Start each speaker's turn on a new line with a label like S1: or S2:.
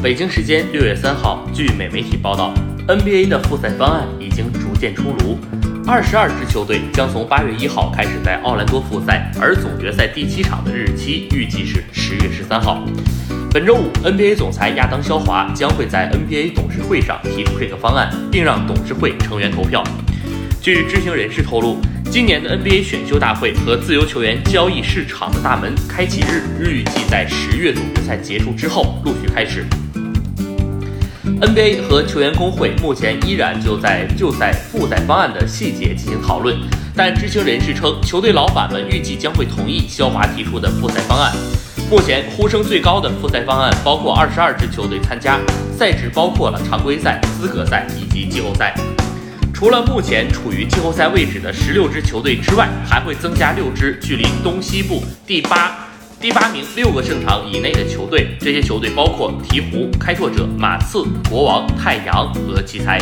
S1: 北京时间六月三号，据美媒体报道，NBA 的复赛方案已经逐渐出炉。二十二支球队将从八月一号开始在奥兰多复赛，而总决赛第七场的日期预计是十月十三号。本周五，NBA 总裁亚当·肖华将会在 NBA 董事会上提出这个方案，并让董事会成员投票。据知情人士透露，今年的 NBA 选秀大会和自由球员交易市场的大门开启日预计在十月总决赛结束之后陆续开始。NBA 和球员工会目前依然就在就在复赛方案的细节进行讨论，但知情人士称，球队老板们预计将会同意肖华提出的复赛方案。目前呼声最高的复赛方案包括二十二支球队参加，赛制包括了常规赛、资格赛以及季后赛。除了目前处于季后赛位置的十六支球队之外，还会增加六支距离东西部第八。第八名六个胜场以内的球队，这些球队包括鹈鹕、开拓者、马刺、国王、太阳和奇才。